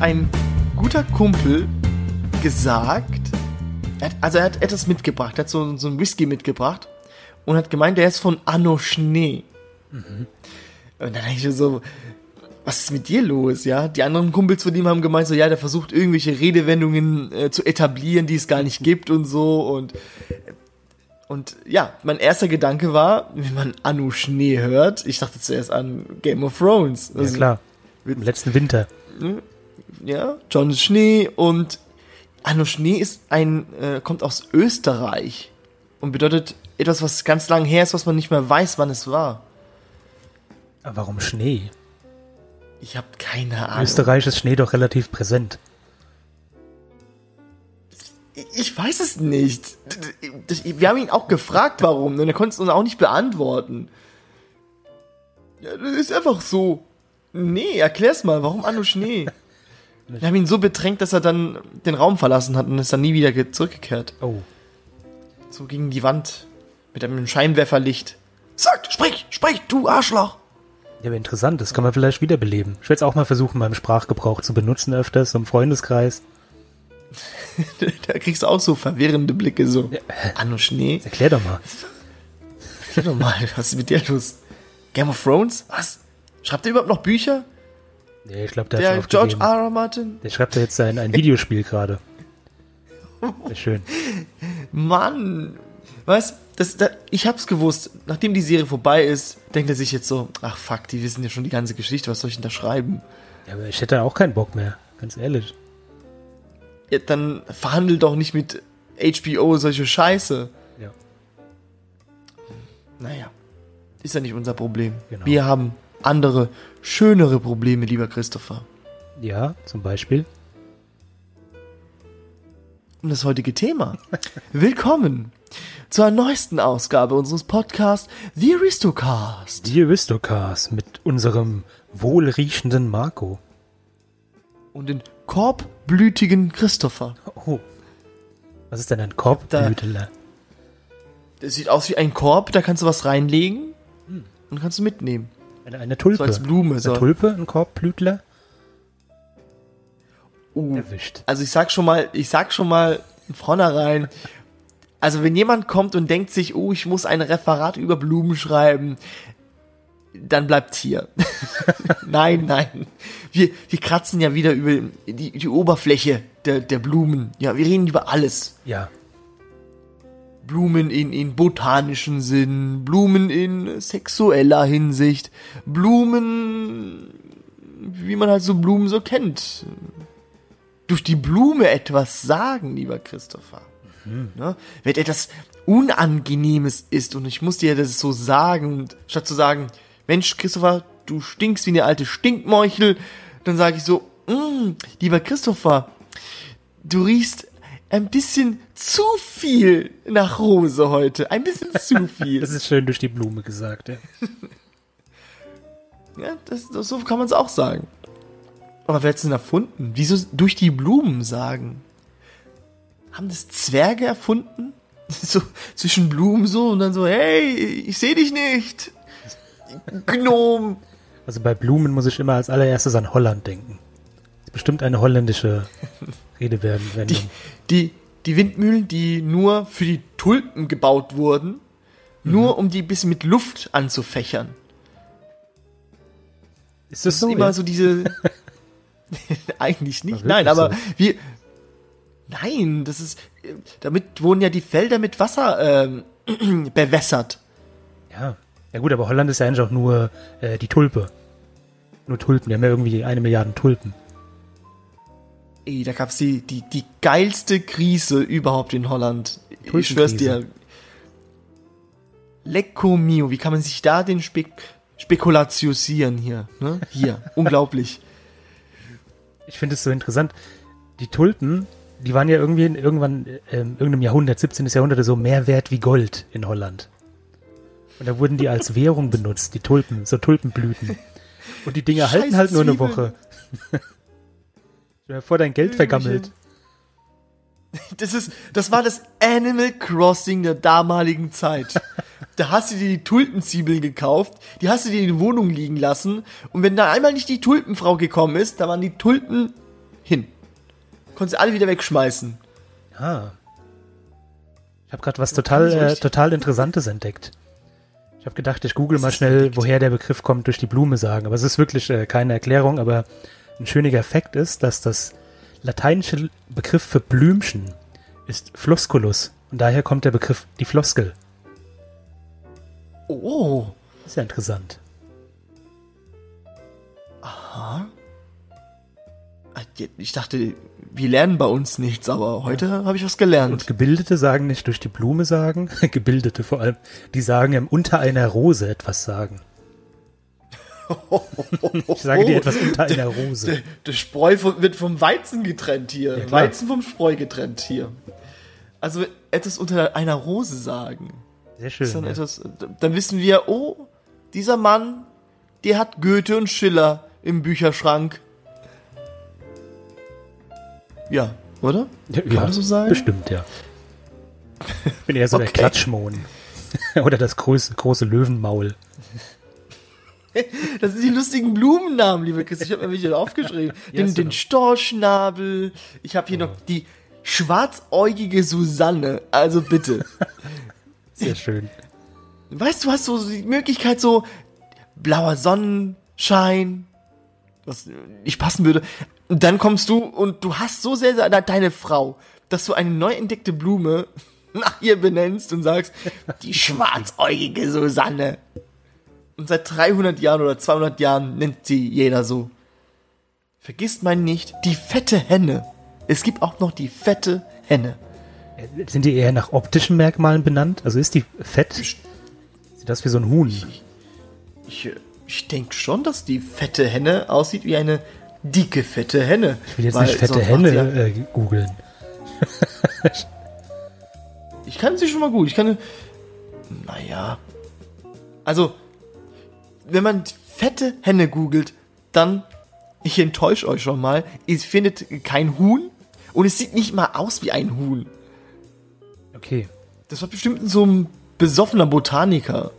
ein guter Kumpel gesagt, hat, also er hat etwas mitgebracht, er hat so, so ein Whisky mitgebracht und hat gemeint, der ist von Anno Schnee. Und dann dachte ich so, was ist mit dir los, ja? Die anderen Kumpels von ihm haben gemeint, so, ja, der versucht irgendwelche Redewendungen äh, zu etablieren, die es gar nicht gibt und so und und ja, mein erster Gedanke war, wenn man Anu Schnee hört, ich dachte zuerst an Game of Thrones. Ja, klar. Im letzten Winter. Ja, John Schnee und Anno Schnee ist ein, äh, kommt aus Österreich und bedeutet etwas, was ganz lang her ist, was man nicht mehr weiß, wann es war. Aber warum Schnee? Ich habe keine In Ahnung. Österreich ist Schnee doch relativ präsent. Ich weiß es nicht. Wir haben ihn auch gefragt, warum, und er konnte es uns auch nicht beantworten. Ja, das ist einfach so. Nee, erklär's mal, warum Anno Schnee? Wir haben ihn so bedrängt, dass er dann den Raum verlassen hat und ist dann nie wieder ge- zurückgekehrt. Oh. So gegen die Wand. Mit einem Scheinwerferlicht. Sagt, sprich, sprich, du Arschloch! Ja, aber interessant, das kann man vielleicht wiederbeleben. Ich werde es auch mal versuchen, meinem Sprachgebrauch zu benutzen öfters, so im Freundeskreis. da kriegst du auch so verwirrende Blicke, so. Anno Schnee? Erklär doch mal. Sag doch mal, was ist mit dir los? Game of Thrones? Was? Schreibt er überhaupt noch Bücher? Nee, ich glaube, der, Der hat's George. R. R. Martin? Der schreibt ja jetzt ein, ein Videospiel gerade. Sehr schön. Mann! Weißt das, da, ich hab's gewusst. Nachdem die Serie vorbei ist, denkt er sich jetzt so, ach fuck, die wissen ja schon die ganze Geschichte, was soll ich denn da schreiben? Ja, aber ich hätte auch keinen Bock mehr, ganz ehrlich. Ja, dann verhandel doch nicht mit HBO solche Scheiße. Ja. Naja, ist ja nicht unser Problem. Genau. Wir haben andere, schönere Probleme, lieber Christopher. Ja, zum Beispiel. Und das heutige Thema. Willkommen zur neuesten Ausgabe unseres Podcasts The Aristocast. Die Aristocast mit unserem wohlriechenden Marco. Und den korbblütigen Christopher. Oh. Was ist denn ein Korbblüteler? Das sieht aus wie ein Korb, da kannst du was reinlegen und kannst du mitnehmen. Eine, eine Tulpe. So als Blume. So. Eine Tulpe, ein Korbblütler? Uh, Erwischt. Also ich sag schon mal, ich sag schon mal vornherein, also wenn jemand kommt und denkt sich, oh, ich muss ein Referat über Blumen schreiben, dann bleibt hier. nein, nein. Wir, wir kratzen ja wieder über die, die Oberfläche der, der Blumen. Ja, wir reden über alles. Ja. Blumen in, in botanischen Sinn, Blumen in sexueller Hinsicht, Blumen, wie man halt so Blumen so kennt. Durch die Blume etwas sagen, lieber Christopher. Ne? Wenn etwas Unangenehmes ist und ich muss dir das so sagen, und statt zu sagen, Mensch, Christopher, du stinkst wie eine alte Stinkmeuchel, dann sage ich so, "Mm, lieber Christopher, du riechst ein bisschen zu viel nach Rose heute. Ein bisschen zu viel. Das ist schön durch die Blume gesagt, ja. ja, das, das, so kann man es auch sagen. Aber wer hat es denn erfunden? Wieso durch die Blumen sagen? Haben das Zwerge erfunden? So zwischen Blumen so und dann so, hey, ich sehe dich nicht. Gnom. Also bei Blumen muss ich immer als allererstes an Holland denken. Bestimmt eine holländische Redewendung. Die, die, die Windmühlen, die nur für die Tulpen gebaut wurden, nur um die ein bisschen mit Luft anzufächern. Ist Das das so? ist immer ja? so diese. Eigentlich nicht, nein, aber so? wir. Nein, das ist. Damit wurden ja die Felder mit Wasser ähm, bewässert. Ja. Ja gut, aber Holland ist ja eigentlich auch nur äh, die Tulpe. Nur Tulpen, die haben ja irgendwie eine Milliarde Tulpen. Ey, da gab's die, die, die geilste Krise überhaupt in Holland. Ich schwör's dir. Lecco mio, wie kann man sich da den Spek Spekulatiusieren hier? Ne? Hier, unglaublich. Ich finde es so interessant. Die Tulpen, die waren ja irgendwie in irgendwann äh, in irgendeinem Jahrhundert, 17. Jahrhundert oder so, mehr wert wie Gold in Holland. Und da wurden die als Währung benutzt, die Tulpen, so Tulpenblüten. Und die Dinger halten halt nur eine. Woche. Stell dir vor, dein Geld vergammelt. Das ist, das war das Animal Crossing der damaligen Zeit. da hast du dir die Tulpenzwiebeln gekauft, die hast du dir in die Wohnung liegen lassen und wenn da einmal nicht die Tulpenfrau gekommen ist, da waren die Tulpen hin. Konntest du alle wieder wegschmeißen. Ah. Ich habe gerade was total, äh, total Interessantes entdeckt. Ich habe gedacht, ich google mal schnell, woher der Begriff kommt, durch die Blume sagen. Aber es ist wirklich äh, keine Erklärung, aber ein schöner Fakt ist, dass das lateinische Begriff für Blümchen ist Flosculus. Und daher kommt der Begriff die Floskel. Oh, Ist ja interessant. ich dachte, wir lernen bei uns nichts, aber heute habe ich was gelernt. Und Gebildete sagen nicht durch die Blume sagen, Gebildete vor allem, die sagen ähm, unter einer Rose etwas sagen. Ich sage dir etwas unter einer Rose. Der, der Spreu wird vom Weizen getrennt hier. Ja. Weizen vom Spreu getrennt hier. Also etwas unter einer Rose sagen. Sehr schön. dann, Ja. etwas, dann wissen wir, oh, dieser Mann, der hat Goethe und Schiller im Bücherschrank. Ja, oder? Kann ja, man so sagen? Bestimmt, ja. Ich bin eher so der Okay. Klatschmohn. Oder das große, große Löwenmaul. Das sind die lustigen Blumennamen, liebe Chris. Ich habe mir wieder aufgeschrieben. Den, du den. Storchnabel. Ich habe hier noch die schwarzäugige Susanne. Also bitte. Sehr schön. Weißt du, hast so die Möglichkeit, so blauer Sonnenschein, was nicht passen würde. Und dann kommst du und du hast so sehr de- deine Frau, dass du eine neu entdeckte Blume nach ihr benennst und sagst, die schwarzäugige Susanne. Und seit 300 Jahren oder 200 Jahren nennt sie jeder so. Vergisst man nicht, die fette Henne. Es gibt auch noch die fette Henne. Sind die eher nach optischen Merkmalen benannt? Also ist die fett? Sieht das wie so ein Huhn? Ich, äh, ich denke schon, dass die fette Henne aussieht wie eine dicke, fette Henne. Ich will jetzt Weil nicht fette sie Ja, Henne äh, googeln. ich kann sie schon mal gut. Ich kann. Naja. Also, wenn man fette Henne googelt, dann. Ich enttäusche euch schon mal. Ihr findet kein Huhn und es sieht nicht mal aus wie ein Huhn. Okay. Das war bestimmt so ein besoffener Botaniker.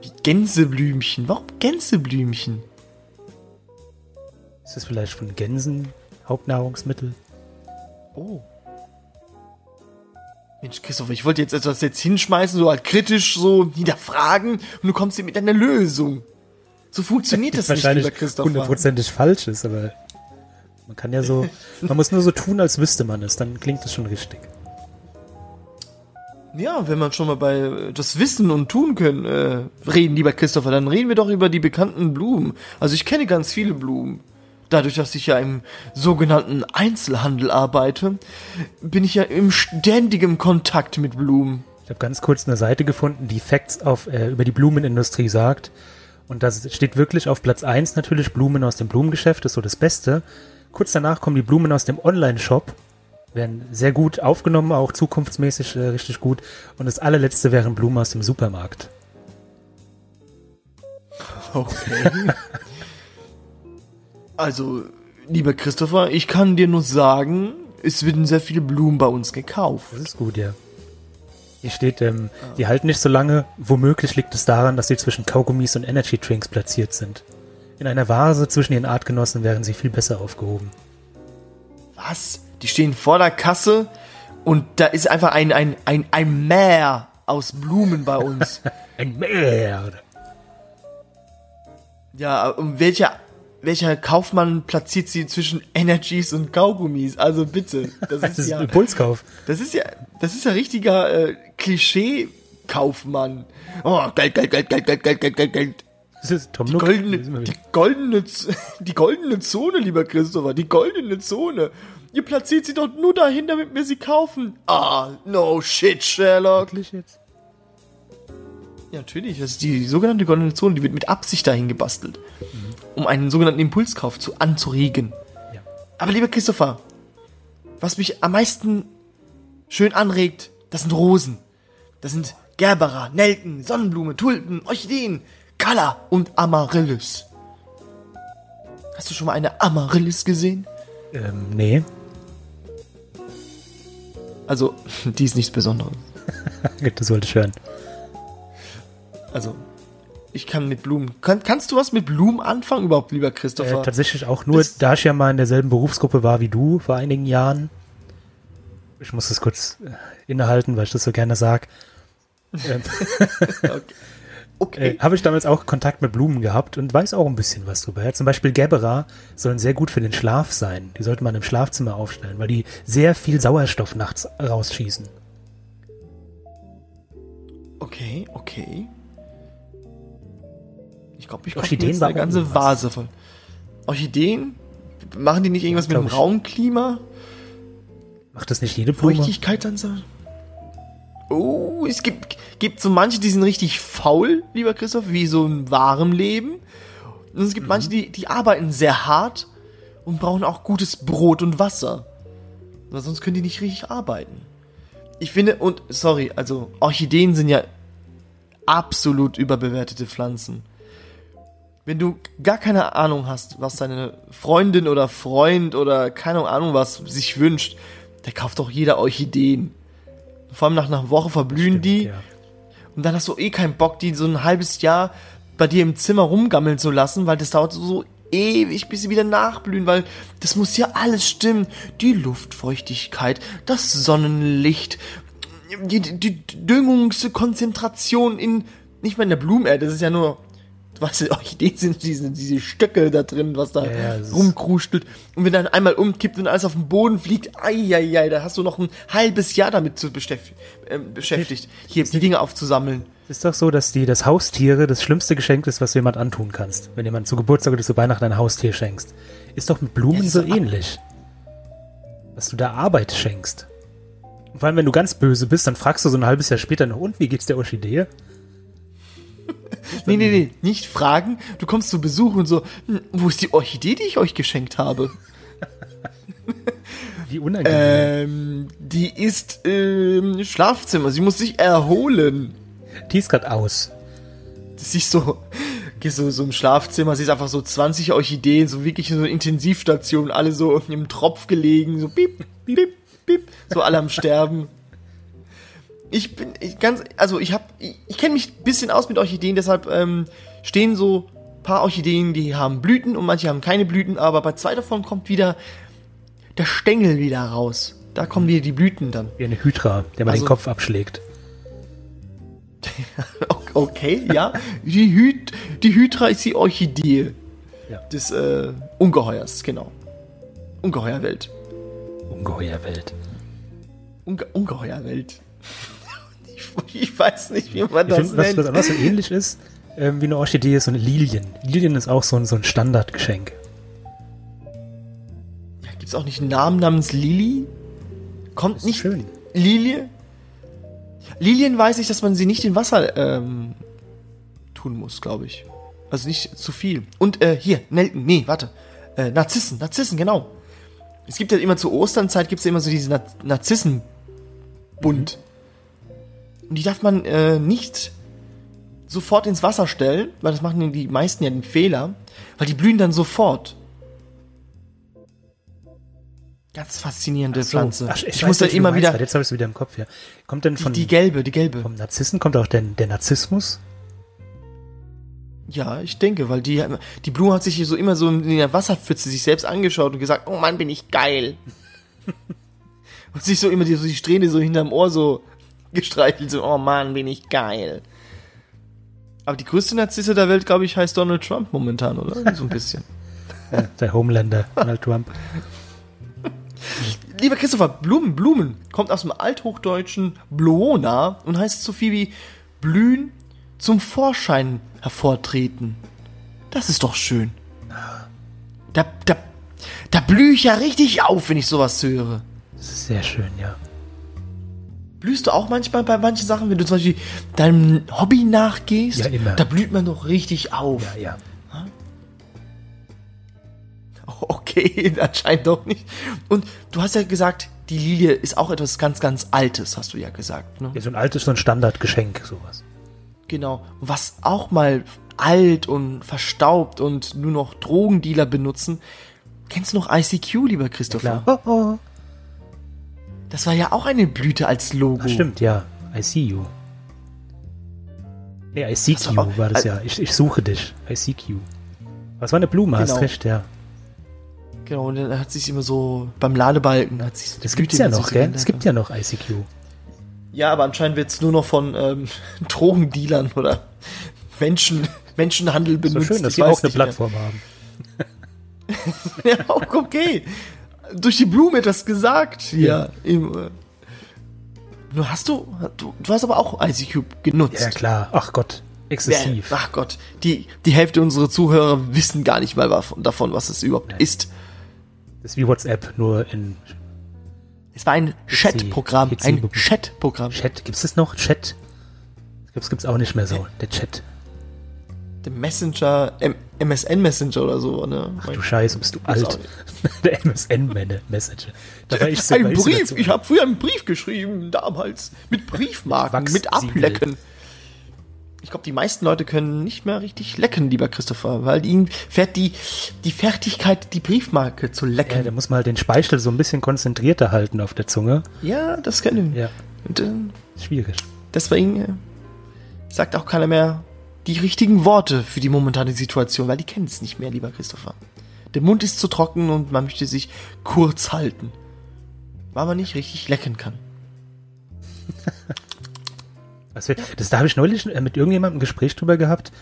Wie Gänseblümchen. Warum Gänseblümchen? Ist das vielleicht von Gänsen Hauptnahrungsmittel? Oh. Mensch, Christopher, ich wollte jetzt etwas jetzt hinschmeißen, so halt kritisch so hinterfragen und du kommst hier mit einer Lösung. So funktioniert das nicht, wahrscheinlich lieber Christopher. hundertprozentig falsch ist, aber man kann ja so, man muss nur so tun, als wüsste man es, dann klingt es schon richtig. Ja, wenn man schon mal bei äh, das Wissen und Tun können äh, reden, lieber Christopher, dann reden wir doch über die bekannten Blumen. Also ich kenne ganz viele Blumen. Dadurch, dass ich ja im sogenannten Einzelhandel arbeite, bin ich ja im ständigen Kontakt mit Blumen. Ich habe ganz kurz eine Seite gefunden, die Facts auf, äh, über die Blumenindustrie sagt. Und das steht wirklich auf Platz 1 natürlich Blumen aus dem Blumengeschäft, ist so das Beste. Kurz danach kommen die Blumen aus dem Online-Shop, werden sehr gut aufgenommen, auch zukunftsmäßig äh, richtig gut. Und das allerletzte wären Blumen aus dem Supermarkt. Okay. also, lieber Christopher, ich kann dir nur sagen, es werden sehr viele Blumen bei uns gekauft. Das ist gut, ja. Hier steht, ähm, die halten nicht so lange. Womöglich liegt es daran, dass sie zwischen Kaugummis und Energy Drinks platziert sind. In einer Vase zwischen ihren Artgenossen wären sie viel besser aufgehoben. Was? Die stehen vor der Kasse und da ist einfach ein, ein, ein, ein Meer aus Blumen bei uns. Ein Meer! ja, und welcher, welcher Kaufmann platziert sie zwischen Energies und Kaugummis? Also bitte. Das Das ist ist ja, ein Impulskauf. das ist ja, das ist ja richtiger äh, Klischee-Kaufmann. Oh, Geld, Geld, Geld, Geld, Geld, Geld, Geld, Geld, Geld. Das ist Tom Die Nook. goldene, ist die goldene, die goldene Zone, lieber Christopher, die goldene Zone. Ihr platziert sie doch nur dahin, damit wir sie kaufen. Ah, no shit, Sherlock. Wirklich jetzt? Ja, natürlich, das ist die sogenannte goldene Zone, die wird mit Absicht dahin gebastelt, um einen sogenannten Impulskauf zu anzuregen. Ja. Aber lieber Christopher, was mich am meisten schön anregt, das sind Rosen. Das sind Gerbera, Nelken, Sonnenblume, Tulpen, Orchideen, Kala und Amaryllis. Hast du schon mal eine Amaryllis gesehen? Ähm, nee. Also, die ist nichts Besonderes. das wollte ich hören. Also, ich kann mit Blumen. Kann, kannst du was mit Blumen anfangen überhaupt, lieber Christopher? Äh, tatsächlich auch nur, Das- da ich ja mal in derselben Berufsgruppe war wie du vor einigen Jahren. Ich muss das kurz äh, innehalten, weil ich das so gerne sag. Ähm, okay. äh, Habe ich damals auch Kontakt mit Blumen gehabt und weiß auch ein bisschen was drüber. Ja, zum Beispiel Gerbera sollen sehr gut für den Schlaf sein. Die sollte man im Schlafzimmer aufstellen, weil die sehr viel Sauerstoff nachts rausschießen. Okay, okay. Ich glaube, ich Orchideen Orchideen war eine ganze irgendwas. Vase voll. Orchideen? Machen die nicht irgendwas Ja, mit dem. Raumklima? Macht das nicht jede Blume? Feuchtigkeit dann so? Oh, es gibt, gibt so manche, die sind richtig faul, lieber Christoph, wie so ein wahrem Leben. Und es gibt manche, die, die arbeiten sehr hart und brauchen auch gutes Brot und Wasser. Weil sonst können die nicht richtig arbeiten. Ich finde, und sorry, also Orchideen sind ja absolut überbewertete Pflanzen. Wenn du gar keine Ahnung hast, was deine Freundin oder Freund oder keine Ahnung was sich wünscht, der kauft doch jeder Orchideen. Vor allem nach einer Woche verblühen Stimmt, die ja. und dann hast du eh keinen Bock, die so ein halbes Jahr bei dir im Zimmer rumgammeln zu lassen, weil das dauert so, ewig, bis sie wieder nachblühen, weil das muss ja alles stimmen. Die Luftfeuchtigkeit, das Sonnenlicht, die, die, Düngungskonzentration in, nicht mal in der Blumenerde, das ist ja nur, weißt ja, Orchideen sind diese, diese Stöcke da drin, was da Ja, rumkrustelt. Und wenn dann einmal umkippt und alles auf den Boden fliegt, ai, da hast du noch ein halbes Jahr damit zu beschäftigt, äh, beschäftigt, hier die Dinge aufzusammeln. Es ist doch so, dass die das Haustiere das schlimmste Geschenk ist, was du jemand antun kannst. Wenn jemand zu Geburtstag oder zu Weihnachten ein Haustier schenkst. Ist doch mit Blumen Ja, so ähnlich. Dass du da Arbeit schenkst. Und vor allem, wenn du ganz böse bist, dann fragst du so ein halbes Jahr später noch, und wie geht's der Orchidee? Nee, nee, nee, nicht fragen. Du kommst zu Besuch und so, hm, wo ist die Orchidee, die ich euch geschenkt habe? Wie unangenehm. Ähm, die ist im Schlafzimmer. Sie muss sich erholen. Die ist grad aus. Das siehst so, gehst so, so im Schlafzimmer, siehst einfach so 20 Orchideen, so wirklich so eine Intensivstation, alle so im Tropf gelegen, so piep, piep, piep, so alle am Sterben. Ich bin ich ganz, also ich habe, ich, ich kenne mich ein bisschen aus mit Orchideen, deshalb ähm, stehen so paar Orchideen, die haben Blüten und manche haben keine Blüten, aber bei zwei davon kommt wieder der Stängel wieder raus. Da kommen wieder die Blüten dann. Wie eine Hydra, der mal Also- den Kopf abschlägt. Okay, ja. Die, Hyd die Hydra ist die Orchidee Ja. des äh, Ungeheuers, genau. Ungeheuerwelt. Ungeheuerwelt. Unge Ungeheuerwelt. ich, weiß nicht, wie man Ich das finde, was, nennt. was anderes so ähnlich ist, ähm, wie eine Orchidee, ist so eine Lilien. Lilien ist auch so ein, so ein Standardgeschenk. Ja, Gibt es auch nicht einen Namen namens Lili? Kommt Ist nicht schön. Lilie? Lilien weiß ich, dass man sie nicht in Wasser ähm, tun muss, glaube ich. Also nicht zu viel. Und äh, hier, Nelken, nee, warte. Äh, Narzissen, Narzissen, genau. Es gibt ja immer zur Osternzeit gibt es ja immer so diese Na Narzissenbund. Und die darf man äh, nicht sofort ins Wasser stellen, weil das machen die meisten ja den Fehler, weil die blühen dann sofort. Ganz faszinierende So. Pflanze. Ach, ich, ich muss dann immer meinst, wieder. Jetzt habe ich es wieder im Kopf, ja. Kommt denn Die, von, die gelbe, die gelbe. vom Narzissen, kommt auch der, der Narzissmus? Ja, ich denke, weil die, die Blume hat sich hier so immer so in der Wasserpfütze sich selbst angeschaut und gesagt, oh Mann, bin ich geil. und sich so immer die, so die Strähne so hinterm Ohr so gestreichelt, so, oh Mann, bin ich geil. Aber die größte Narzisse der Welt, glaube ich, heißt Donald Trump momentan, oder? So ein bisschen. Der Homelander, Donald Trump. Lieber Christopher, Blumen, Blumen kommt aus dem althochdeutschen Bluona und heißt so viel wie blühen, zum Vorschein hervortreten. Das ist doch schön. Da, da, da blühe ich ja richtig auf, wenn ich sowas höre. Das ist sehr schön, ja. Blühst du auch manchmal bei manchen Sachen, wenn du zum Beispiel deinem Hobby nachgehst? Ja, immer. Da blüht man doch richtig auf. Ja, ja. Okay, anscheinend doch nicht. Und du hast ja gesagt, die Lilie ist auch etwas ganz, ganz Altes, hast du ja gesagt. Ne? ja so ein altes, so ein Standardgeschenk, sowas. Genau. Was auch mal alt und verstaubt und nur noch Drogendealer benutzen. Kennst du noch ICQ, lieber Christopher? Klar. Oh, oh. Das war ja auch eine Blüte als Logo. Ach, stimmt, ja. I see you. Nee, I seek you war das ja. Ich, ich suche dich. I seek you. Was war eine Blume? Hast Genau. recht, ja. Genau, und dann hat sich immer so beim Ladebalken hat sich so Das gibt's ja noch, so gell? Es gibt ja noch ICQ. Ja, aber anscheinend wird es nur noch von ähm, Drogendealern oder Menschen, Menschenhandel So benutzt. schön, dass sie auch eine nicht mehr. Plattform haben. Ja, auch okay. Durch die Blume etwas gesagt hier. Im, äh, du hast du, du, du hast aber auch ICQ genutzt. Ja, klar. Ach Gott. Exzessiv. ach Gott, die, die Hälfte unserer Zuhörer wissen gar nicht mal davon, was es überhaupt Nein. ist. Das ist wie WhatsApp, nur in Es war ein Chatprogramm, ein Chatprogramm. Chat. Gibt's das noch? Chat? Das gibt's auch nicht mehr so. Der Chat. Der Messenger, M MSN Messenger oder so, ne? Ach du Scheiße, bist du alt. Der MSN-Messenger. Da war ich so, ein ich Brief, dazu- ich habe früher einen Brief geschrieben, damals, mit Briefmarken, mit. Ablecken. Ich glaube, die meisten Leute können nicht mehr richtig lecken, lieber Christopher, weil ihnen fährt die, die Fertigkeit, die Briefmarke zu Ja, lecken. da muss man halt den Speichel so ein bisschen konzentrierter halten auf der Zunge. Ja, das können. Ja, Und äh, schwierig. deswegen äh, sagt auch keiner mehr die richtigen Worte für die momentane Situation, weil die kennen es nicht mehr, lieber Christopher. Der Mund ist zu trocken und man möchte sich kurz halten, weil man nicht richtig lecken kann. Wir, das, da habe ich neulich mit irgendjemandem ein Gespräch drüber gehabt,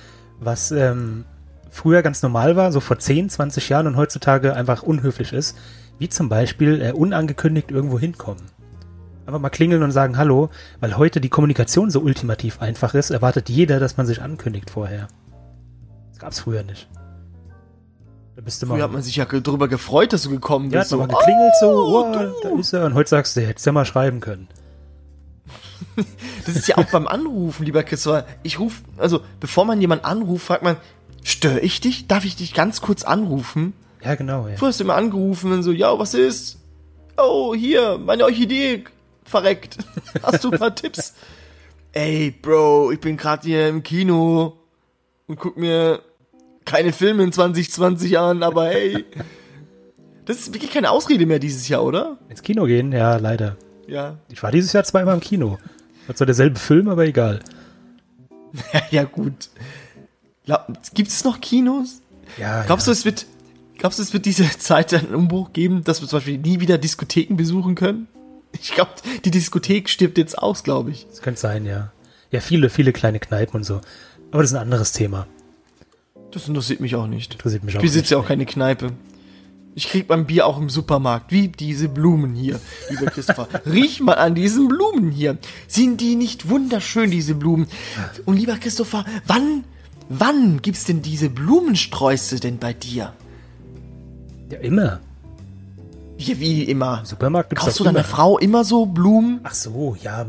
was ähm, früher ganz normal war, so vor 10, 20 Jahren und heutzutage einfach unhöflich ist. Wie zum Beispiel äh, unangekündigt irgendwo hinkommen. Einfach mal klingeln und sagen Hallo, weil heute die Kommunikation so ultimativ einfach ist, erwartet jeder, dass man sich ankündigt vorher. Das gab's früher nicht. Da bist du mal. Früher hat man sich ja drüber gefreut, dass du gekommen ja, hat bist. man so, mal geklingelt so, oh, oh, da ist er. Und heute sagst du, hättest ja mal schreiben können. Das ist ja auch beim Anrufen, lieber Christopher. Ich rufe, also bevor man jemanden anruft, fragt man, störe ich dich? Darf ich dich ganz kurz anrufen? Ja, genau, ja. Früher hast du immer angerufen und so, ja, was ist? Oh, hier, meine Orchidee verreckt. Hast du ein paar Tipps? Ey, Bro, ich bin gerade hier im Kino und guck mir keine Filme in 2020 an, aber hey. Das ist wirklich keine Ausrede mehr dieses Jahr, oder? Ins Kino gehen, ja, leider. Ja. Ich war dieses Jahr zweimal im Kino. Hat zwar derselbe Film, aber egal. Ja, gut. Gibt es noch Kinos? Ja, Glaubst ja. du, es wird, glaubst du, es wird diese Zeit einen Umbruch geben, dass wir zum Beispiel nie wieder Diskotheken besuchen können? Ich glaube, die Diskothek stirbt jetzt aus, glaube ich. Das könnte sein, ja. Ja, viele, viele kleine Kneipen und so. Aber das ist ein anderes Thema. Das interessiert mich auch nicht. Interessiert mich Ich auch besitze ja auch keine Kneipe. Ich krieg mein Bier auch im Supermarkt, wie diese Blumen hier, lieber Christopher. Riech mal an diesen Blumen hier. Sind die nicht wunderschön, diese Blumen? Und lieber Christopher, wann, wann gibt's denn diese Blumensträuße denn bei dir? Ja, immer. Wie, wie immer. Im Supermarkt gibt's Kaufst du deiner immer. Frau immer so Blumen? Ach so, ja,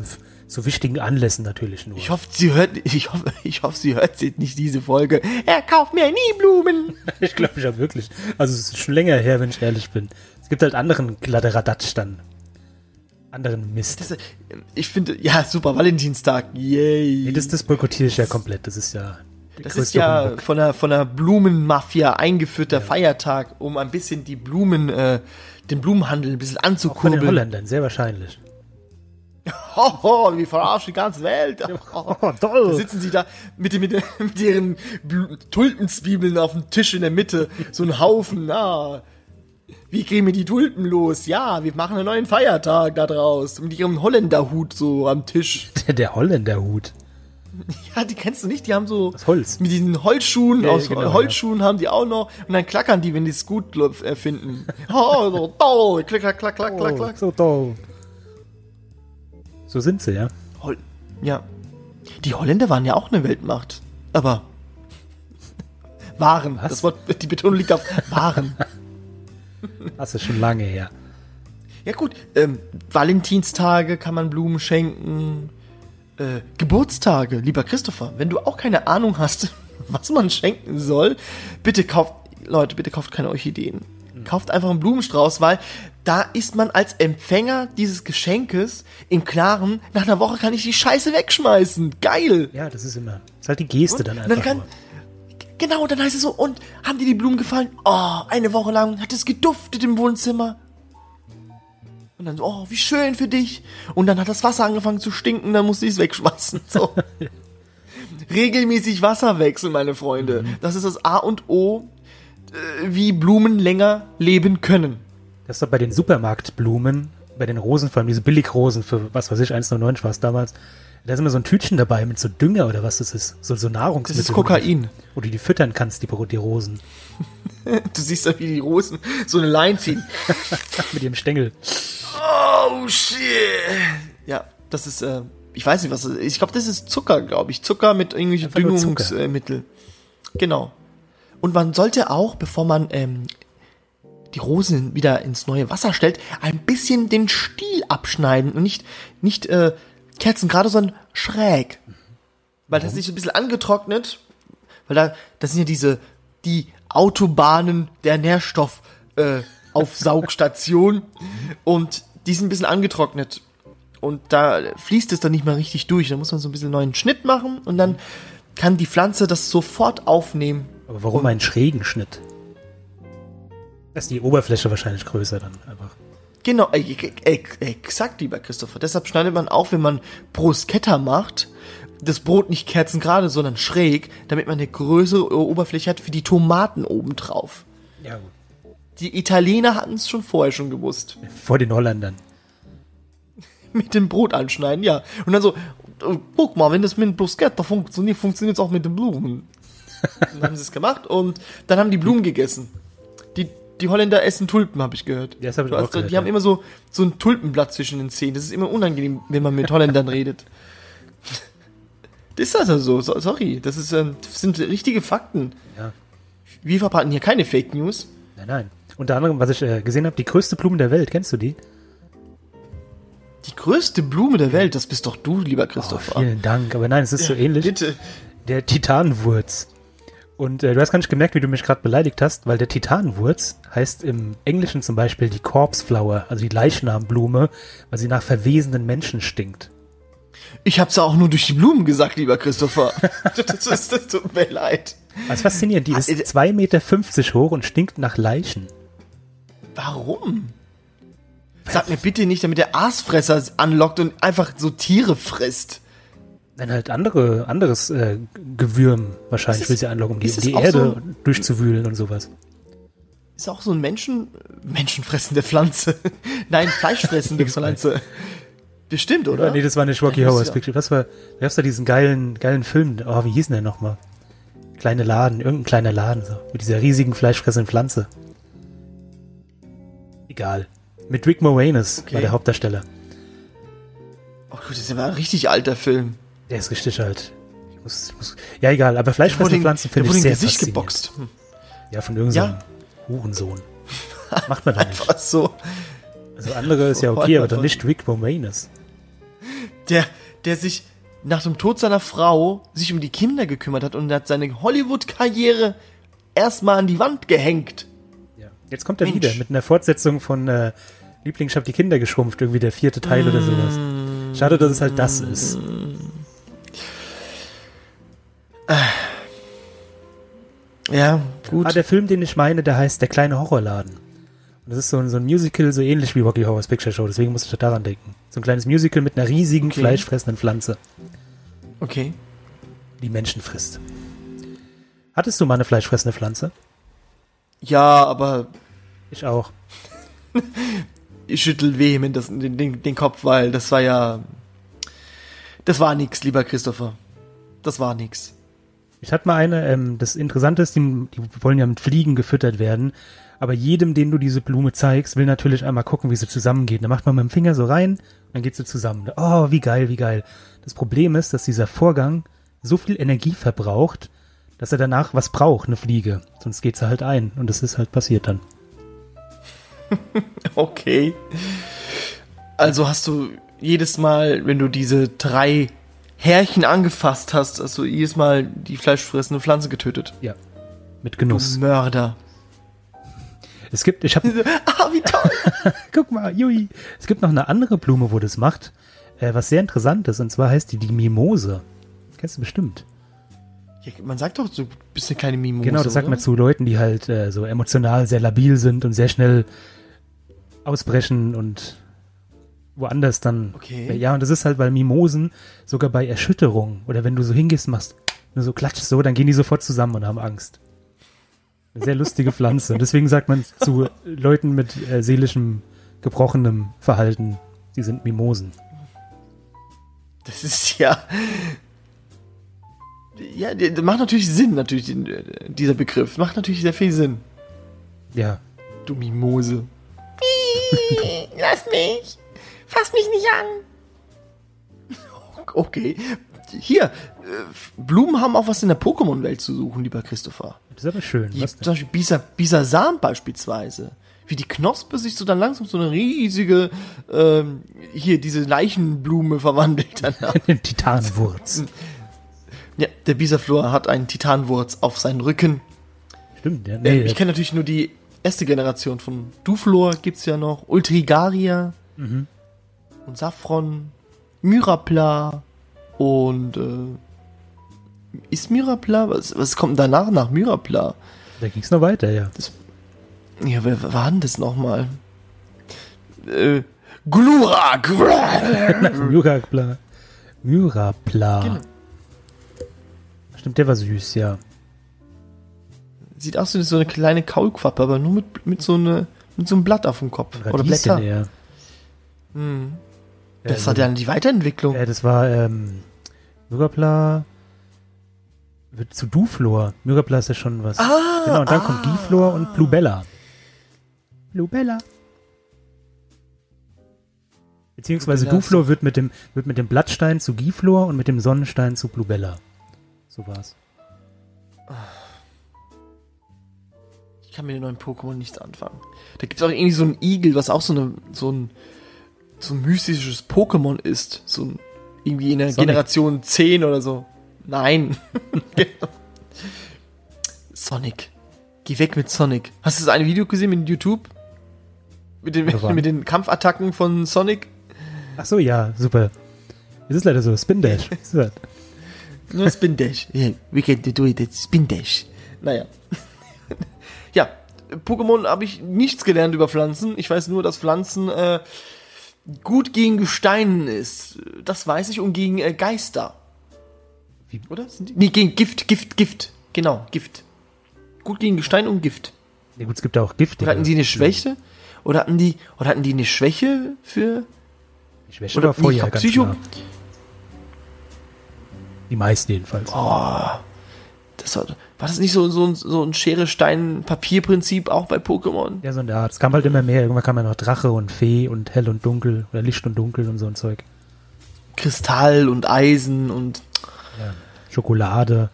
zu wichtigen Anlässen natürlich nur. Ich hoffe, sie hört, ich hoffe, ich hoffe, sie hört nicht diese Folge. Er kauft mir nie Blumen. Ich glaube, ich habe wirklich. Also, es ist schon länger her, wenn ich ehrlich bin. Es gibt halt anderen Kladderadatsch dann. Anderen Mist. Das, ich finde, ja, super, Valentinstag. Yay. nee, das, das boykottiere ich ja komplett. Das ist ja. Das ist ja Humbug. von der, von der Blumenmafia eingeführter Feiertag, um ein bisschen die Blumen, äh, den Blumenhandel ein bisschen Auch von den anzukurbeln. Holländern, sehr wahrscheinlich. Hoho, wir verarschen die ganze Welt. Oh, Da toll! sitzen sie da mit, mit, mit ihren Tulpenzwiebeln auf dem Tisch in der Mitte. So ein Haufen, na. Wie kriegen wir die Tulpen los? Ja, wir machen einen neuen Feiertag da draus. Mit ihrem Holländerhut so am Tisch. Der, der Holländerhut. Ja, die kennst du nicht, die haben so. Aus Holz. Mit diesen Holzschuhen, Ja, aus genau, Holzschuhen haben die auch noch. Und dann klackern die, wenn die es gut läuft, äh, finden. Oh, so, toll, klack, klack, klack, klack, klack, Oh, klack. so toll. So sind sie, ja. Hol ja. Die Holländer waren ja auch eine Weltmacht. Aber. Waren. Was? Das Wort, die Betonung liegt auf waren. Das ist schon lange her. Ja gut, ähm, Valentinstage kann man Blumen schenken. Äh, Geburtstage, lieber Christopher, wenn du auch keine Ahnung hast, was man schenken soll, bitte kauft, Leute, bitte kauft keine Orchideen. Kauft einfach einen Blumenstrauß, weil da ist man als Empfänger dieses Geschenkes im Klaren, nach einer Woche kann ich die Scheiße wegschmeißen. Geil! Ja, das ist immer. Das ist halt die Geste Und dann dann einfach. kann- nur. Genau, dann heißt es so, und haben dir die Blumen gefallen? Oh, eine Woche lang hat es geduftet im Wohnzimmer. Und dann so, oh, wie schön für dich. Und dann hat das Wasser angefangen zu stinken, dann musste ich es wegschmeißen. So. Regelmäßig Wasser wechseln, meine Freunde. Das ist das A und O, äh, wie Blumen länger leben können. Das ist doch bei den Supermarktblumen, bei den Rosen, vor allem diese Billigrosen für, was weiß ich, 1,99 war es damals. Da ist immer so ein Tütchen dabei mit so Dünger oder was das ist. So, so Nahrungsmittel. Das ist Kokain. Wo du die füttern kannst, die, die Rosen. Du siehst doch, wie die Rosen so eine Line ziehen. mit ihrem Stängel. Oh shit. Ja, das ist, äh, ich weiß nicht, was das ist. Ich glaube, das ist Zucker, glaube ich. Zucker mit irgendwelchen Einfach nur Zucker. Düngungsmittel. Genau. Und man sollte auch, bevor man ähm, die Rosen wieder ins neue Wasser stellt, ein bisschen den Stiel abschneiden und nicht, nicht äh, Kerzen gerade, sondern schräg. Weil das ist nicht so ein bisschen angetrocknet, weil da, das sind ja diese, die Autobahnen der Nährstoff, äh, Aufsaugstation und die sind ein bisschen angetrocknet. Und da fließt es dann nicht mehr richtig durch. Da muss man so ein bisschen neuen Schnitt machen und dann kann die Pflanze das sofort aufnehmen. Aber warum einen schrägen Schnitt? Da ist die Oberfläche wahrscheinlich größer dann einfach. Genau, äh, äh, exakt, lieber Christopher. Deshalb schneidet man auch, wenn man Bruschetta macht, das Brot nicht kerzengerade, sondern schräg, damit man eine größere Oberfläche hat für die Tomaten obendrauf. Ja, gut. Die Italiener hatten es schon vorher schon gewusst. Vor den Holländern. Mit dem Brot anschneiden, ja. Und dann so, oh, guck mal, wenn das mit dem Bruschetta funktioniert, funktioniert es auch mit den Blumen. dann haben sie es gemacht und dann haben die Blumen gegessen. Die, die Holländer essen Tulpen, habe ich gehört. Ja, das habe ich Also, auch gehört. die haben ja. immer so, so ein Tulpenblatt zwischen den Zähnen. Das ist immer unangenehm, wenn man mit Holländern redet. Das ist also so, so sorry. Das, ist, ähm, das sind richtige Fakten. Ja. Wir verbreiten hier keine Fake News. Nein, nein. Unter anderem, was ich äh, gesehen habe, die größte Blume der Welt. Kennst du die? Die größte Blume der Welt, das bist doch du, lieber Oh, Christopher. vielen Dank. Aber nein, es ist so ähnlich. Bitte. Der Titanwurz. Und äh, du hast gar nicht gemerkt, wie du mich gerade beleidigt hast, weil der Titanwurz heißt im Englischen zum Beispiel die Corpse Flower, also die Leichnamblume, weil sie nach verwesenden Menschen stinkt. Ich hab's ja auch nur durch die Blumen gesagt, lieber Christopher. das, ist, das tut mir leid. Also faszinierend, die Ah, ist äh, 2,50 Meter hoch und stinkt nach Leichen. Warum? Sag mir bitte nicht, damit der Aasfresser anlockt und einfach so Tiere frisst. Dann halt andere, anderes äh, Gewürm wahrscheinlich es- will sie anlocken, um die, die Erde so- durchzuwühlen und sowas. Ist auch so ein Menschen, menschenfressende Pflanze. Nein, fleischfressende Pflanze. Bestimmt, oder? Nee, das war nicht Rocky Ja, Horror ja. Picture. Was war, wer ist da diesen geilen, geilen Film? Oh, wie hieß denn der nochmal? Kleine Laden, irgendein kleiner Laden, so. Mit dieser riesigen fleischfressenden Pflanze. Egal. Mit Rick Moranis Okay. war der Hauptdarsteller. Oh gut, das war ein richtig alter Film. Der ist richtig alt. Ich muss, ich muss, ja, egal, aber fleischfressende Pflanzen der finde ich sehr Gesicht faszinierend. geboxt. Hm. Ja, von irgendeinem Hurensohn. Macht man nicht. Einfach so. Also andere ist ja okay, aber doch nicht Rick Moranis. Der, der sich nach dem Tod seiner Frau sich um die Kinder gekümmert hat und hat seine Hollywood-Karriere erstmal an die Wand gehängt. Jetzt kommt er Mensch. wieder mit einer Fortsetzung von äh, Liebling, ich hab die Kinder geschrumpft, irgendwie der vierte Teil oder sowas. Schade, dass es halt das ist. Ja, gut. Ah, der Film, den ich meine, der heißt Der kleine Horrorladen. Und das ist so ein, so ein Musical, so ähnlich wie Rocky Horror's Picture Show, deswegen muss ich da daran denken. So ein kleines Musical mit einer riesigen, Okay. fleischfressenden Pflanze, okay. die Menschen frisst. Hattest du mal eine fleischfressende Pflanze? Ja, aber Ich auch. ich schüttel vehement das, den, den, den Kopf, weil das war ja. Das war nix, lieber Christopher. Das war nix. Ich hatte mal eine, ähm, das Interessante ist, die, die wollen ja mit Fliegen gefüttert werden, aber jedem, den du diese Blume zeigst, will natürlich einmal gucken, wie sie zusammengeht. Da macht man mit dem Finger so rein, dann geht sie zusammen. Oh, wie geil, wie geil. Das Problem ist, dass dieser Vorgang so viel Energie verbraucht, dass er danach was braucht, eine Fliege. Sonst geht sie halt ein. Und das ist halt passiert dann. Okay. Also hast du jedes Mal, wenn du diese drei Härchen angefasst hast, hast du jedes Mal die fleischfressende Pflanze getötet. Ja. Mit Du Genuss. Mörder. Es gibt, ich habe ah, wie toll. Guck mal, Jui. Es gibt noch eine andere Blume, wo das macht, äh, was sehr interessant ist. Und zwar heißt die die Mimose. Kennst du bestimmt. Ja, man sagt doch, du bist eine kleine Mimose. genau, das sagt oder? man zu Leuten, die halt äh, so emotional sehr labil sind und sehr schnell ausbrechen und woanders dann. Okay. Ja, und das ist halt, weil Mimosen sogar bei Erschütterung oder wenn du so hingehst, machst, nur so klatschst so, dann gehen die sofort zusammen und haben Angst. Eine sehr lustige Pflanze. Und deswegen sagt man zu Leuten mit äh, seelischem, gebrochenem Verhalten, die sind Mimosen. Das ist ja. Ja, der macht natürlich Sinn, natürlich, äh, dieser Begriff. Macht natürlich sehr viel Sinn. Ja. Du Mimose. Lass mich! Fass mich nicht an! Okay. Hier, äh, Blumen haben auch was in der Pokémon-Welt zu suchen, lieber Christopher. Das ist aber schön. Wie Was zum? Beispiel Bisa, Bisasam beispielsweise. Wie die Knospe sich so dann langsam so eine riesige, ähm, hier, diese Leichenblume verwandelt danach. Den Titanwurz. ja, der Bisaflor hat einen Titanwurz auf seinen Rücken. Stimmt, ja. Äh, Nee, ich kenne natürlich nur die erste Generation von Duflor gibt's ja noch, Ultrigaria Mhm. und Saffron, Myrapla und äh, ist Myrapla? Was, was kommt danach nach Myrapla? da ging es noch weiter, ja. Ja, wer, wer war denn das nochmal? Äh, Glurak! Myrapla. Myrapla. Genau. Stimmt, der war süß, ja. Sieht aus wie so eine kleine Kaulquappe, aber nur mit, mit, so, eine, mit so einem Blatt auf dem Kopf. Oder Radieschen Blätter. eher. Hm. Das Ja, war dann die Weiterentwicklung. Ja, das war ähm, Myrapla wird zu Duflor. Myrapla ist ja schon was. Ah, genau, und dann ah. kommt Giflor und Blubella. Blubella. Beziehungsweise Blubella Duflor wird mit dem wird mit dem Blattstein zu Giflor und mit dem Sonnenstein zu Blubella. So war's. Ich kann mit den neuen Pokémon nichts anfangen. Da gibt es auch irgendwie so einen Igel, was auch so, eine, so, ein, so ein mystisches Pokémon ist. So ein, irgendwie in der Sonic. Generation 10 oder so. Nein. Genau. Sonic. Geh weg mit Sonic. Hast du das eine Video gesehen mit YouTube? Mit den, Ja, mit den Kampfattacken von Sonic? Ach so, ja, super. Es ist leider so, Spin Dash. Nur Spin Dash. Yeah, we can do it, it's Spin Dash. Naja. Pokémon habe ich nichts gelernt über Pflanzen. Ich weiß nur, dass Pflanzen äh, gut gegen Gestein ist. Das weiß ich und gegen äh, Geister. Wie? Oder? Sind die? Nee, gegen Gift, Gift, Gift. Genau, Gift. Gut gegen Gestein und Gift. Ja gut, es gibt ja auch Gifte. Oder hatten die eine Schwäche? Oder hatten die, oder hatten die eine Schwäche für Die Schwäche oder war vorher nee, ganz Psycho- klar. Die meisten jedenfalls. Oh, das war, war das nicht so, so, ein- so ein Schere-Stein-Papier-Prinzip auch bei Pokémon? Ja, so in der Art. Es kam halt immer mehr. Irgendwann kam ja noch Drache und Fee und Hell und Dunkel oder Licht und Dunkel und so ein Zeug. Kristall und Eisen und Ja. Schokolade,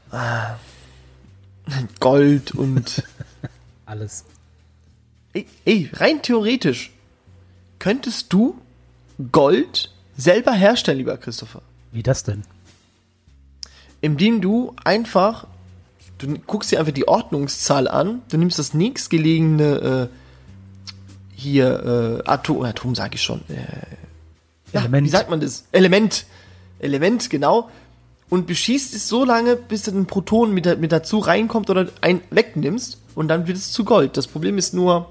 Gold und. alles. ey, ey, rein theoretisch könntest du Gold selber herstellen, lieber Christopher. Wie das denn? Indem du einfach. Du guckst dir einfach die Ordnungszahl an, du nimmst das nächstgelegene äh, hier äh, Atom, Atom sage ich schon. Äh, ja, Element. Wie sagt man das? Element. Element, genau. Und beschießt es so lange, bis ein Proton mit, mit dazu reinkommt oder ein wegnimmst und dann wird es zu Gold. Das Problem ist nur,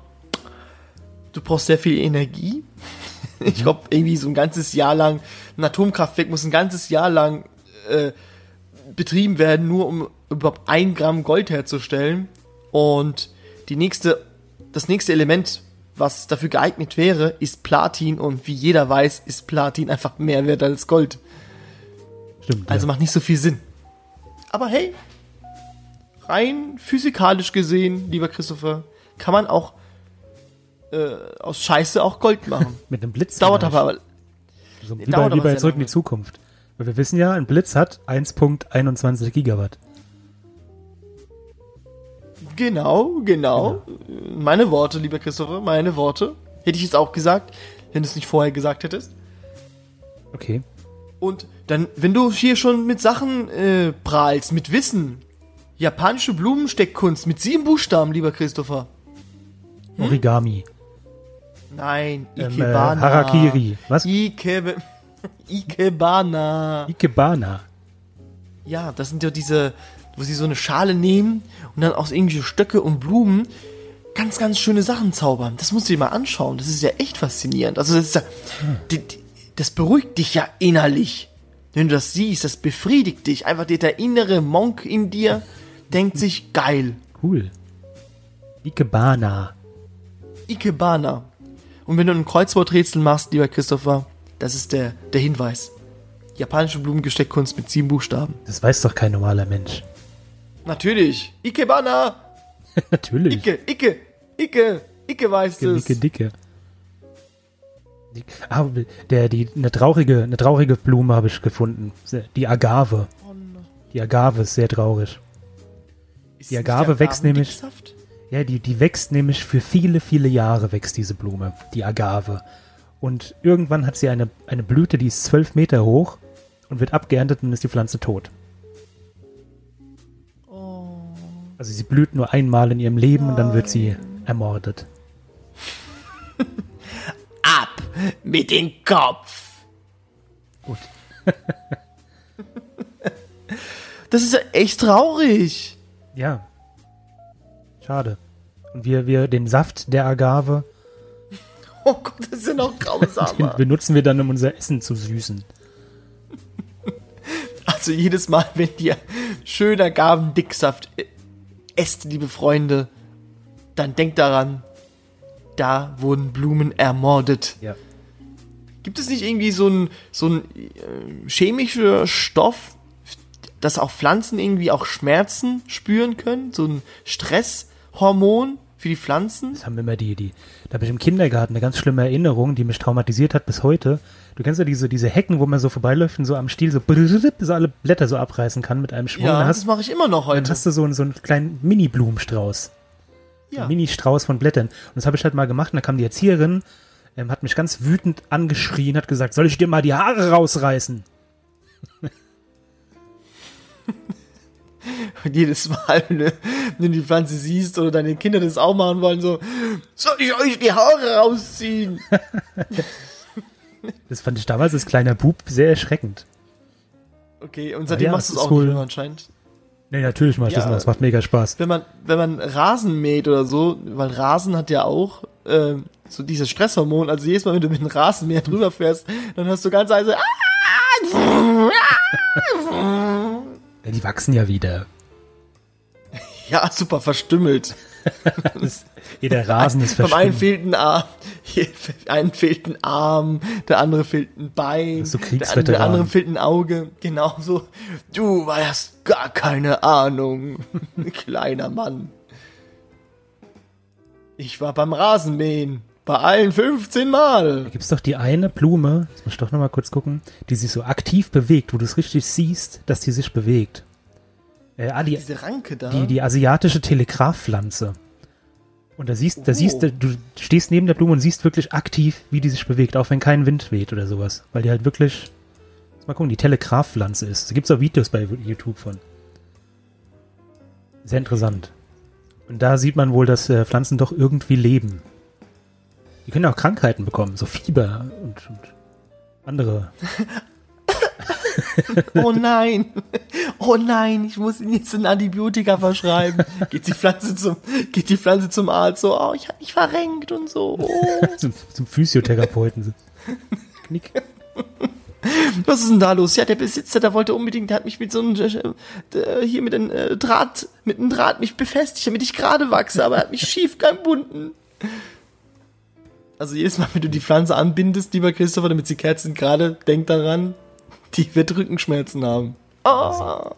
du brauchst sehr viel Energie. Ich glaube, irgendwie so ein ganzes Jahr lang, ein Atomkraftwerk muss ein ganzes Jahr lang äh, betrieben werden, nur um überhaupt ein Gramm Gold herzustellen. Und die nächste, das nächste Element, was dafür geeignet wäre, ist Platin. Und wie jeder weiß, ist Platin einfach mehr wert als Gold. Stimmt. Also ja. macht nicht so viel Sinn. Aber hey, rein physikalisch gesehen, lieber Christopher, kann man auch äh, aus Scheiße auch Gold machen. Mit einem Blitz. Dauert vielleicht. aber, So, wie dauert bei, wie bei Zurück in die Zukunft. Weil wir wissen ja, ein Blitz hat 1.21 Gigawatt. genau, genau. Meine Worte, lieber Christopher, meine Worte. Hätte ich jetzt auch gesagt, wenn du es nicht vorher gesagt hättest. Okay. Und dann, wenn du hier schon mit Sachen äh, prahlst, mit Wissen, japanische Blumensteckkunst mit sieben Buchstaben, lieber Christopher. Hm? Origami. Nein, Ähm, äh, Ikebana. Harakiri. Was? Ikebe Ikebana. Ikebana. Ja, das sind ja diese, wo sie so eine Schale nehmen und dann aus irgendwelche Stöcke und Blumen ganz, ganz schöne Sachen zaubern. Das musst du dir mal anschauen. Das ist ja echt faszinierend. Also das, ist ja, die, das beruhigt dich ja innerlich. Wenn du das siehst, das befriedigt dich. Einfach der, der innere Monk in dir denkt sich, geil. Cool. Ikebana. Ikebana. Und wenn du ein Kreuzworträtsel machst, lieber Christopher, das ist der, der Hinweis. Japanische Blumengesteckkunst mit sieben Buchstaben. Das weiß doch kein normaler Mensch. Natürlich. Ikebana. Natürlich. Ike, Ike, Ike, Ike weiß Dicke, es. dicke, dicke. Ah, der, die, eine traurige, eine traurige Blume habe ich gefunden. Die Agave. Die Agave ist sehr traurig. Ist die Agave wächst nämlich-? Ja, die, die wächst nämlich für viele, viele Jahre wächst diese Blume, die Agave. Und irgendwann hat sie eine, eine Blüte, die ist zwölf Meter hoch und wird abgeerntet und ist die Pflanze tot. Also sie blüht nur einmal in ihrem Leben und dann wird sie ermordet. Ab mit dem Kopf. Gut. Das ist echt traurig. Ja. Schade. Und wir, wir den Saft der Agave, Oh Gott, das ist ja noch den benutzen wir dann, um unser Essen zu süßen. Also jedes Mal, wenn ihr schöner Agavendicksaft äh, esst, liebe Freunde, dann denkt daran, da wurden Blumen ermordet. Ja. Gibt es nicht irgendwie so ein, so ein äh, chemischer Stoff, dass auch Pflanzen irgendwie auch Schmerzen spüren können? So ein Stresshormon für die Pflanzen? Das haben immer die, die, da habe ich im Kindergarten eine ganz schlimme Erinnerung, die mich traumatisiert hat bis heute. Du kennst ja diese, diese Hecken, wo man so vorbeiläuft und so am Stiel so, so alle Blätter so abreißen kann mit einem Schwung. Ja, dann das hast, mache ich immer noch dann heute. hast du so, einen- so einen kleinen Mini-Blumenstrauß. Ja. Ein Mini-Strauß von Blättern. Und das habe ich halt mal gemacht und da kam die Erzieherin, ähm, hat mich ganz wütend angeschrien, hat gesagt, soll ich dir mal die Haare rausreißen? Und jedes Mal, wenn du, wenn du die Pflanze siehst oder deine Kinder das auch machen wollen, so, soll ich euch die Haare rausziehen? Das fand ich damals als kleiner Bub sehr erschreckend. Okay, und seitdem ja, machst du es es auch nicht wohl- mehr anscheinend. Nee, natürlich mache ich das Ja. noch, das macht mega Spaß. Wenn man, wenn man Rasen mäht oder so, weil Rasen hat ja auch ähm, so dieses Stresshormon, also jedes Mal, wenn du mit dem Rasenmäher drüber fährst, dann hast du ganz leise, Ja, die wachsen ja wieder. ja, super verstümmelt. Das, jeder Rasen ist Beim einen fehlt ein Arm, einen fehlt ein Arm, der andere fehlt ein Bein, so der, der andere fehlt ein Auge. Genau so. Du hast gar keine Ahnung, kleiner Mann. Ich war beim Rasenmähen. Bei allen 15 Mal. Da gibt's doch die eine Blume, jetzt muss ich doch nochmal kurz gucken, die sich so aktiv bewegt, wo du es richtig siehst, dass die sich bewegt. Äh, ah, die, Diese Ranke da. die, die asiatische Telegraphpflanze. Und da siehst, da Oh. siehst du, du stehst neben der Blume und siehst wirklich aktiv, wie die sich bewegt, auch wenn kein Wind weht oder sowas. Weil die halt wirklich, mal gucken, die Telegraphpflanze ist. Da gibt's auch Videos bei YouTube von. Sehr interessant. Und da sieht man wohl, dass äh, Pflanzen doch irgendwie leben. Die können auch Krankheiten bekommen, so Fieber und, und andere. Oh nein. Oh nein, ich muss Ihnen jetzt ein Antibiotika verschreiben. Geht die Pflanze zum, geht die Pflanze zum Arzt so, oh, ich hab mich verrenkt und so. Oh. zum, zum Physiotherapeuten. Knick. Was ist denn da los? Ja, der Besitzer, der wollte unbedingt, der hat mich mit so einem, äh, hier mit einem äh, Draht, mit einem Draht mich befestigt, damit ich gerade wachse, aber er hat mich schief gebunden. Also jedes Mal, wenn du die Pflanze anbindest, lieber Christopher, damit sie Kerzen gerade, denk daran, die wird Rückenschmerzen haben. Oh,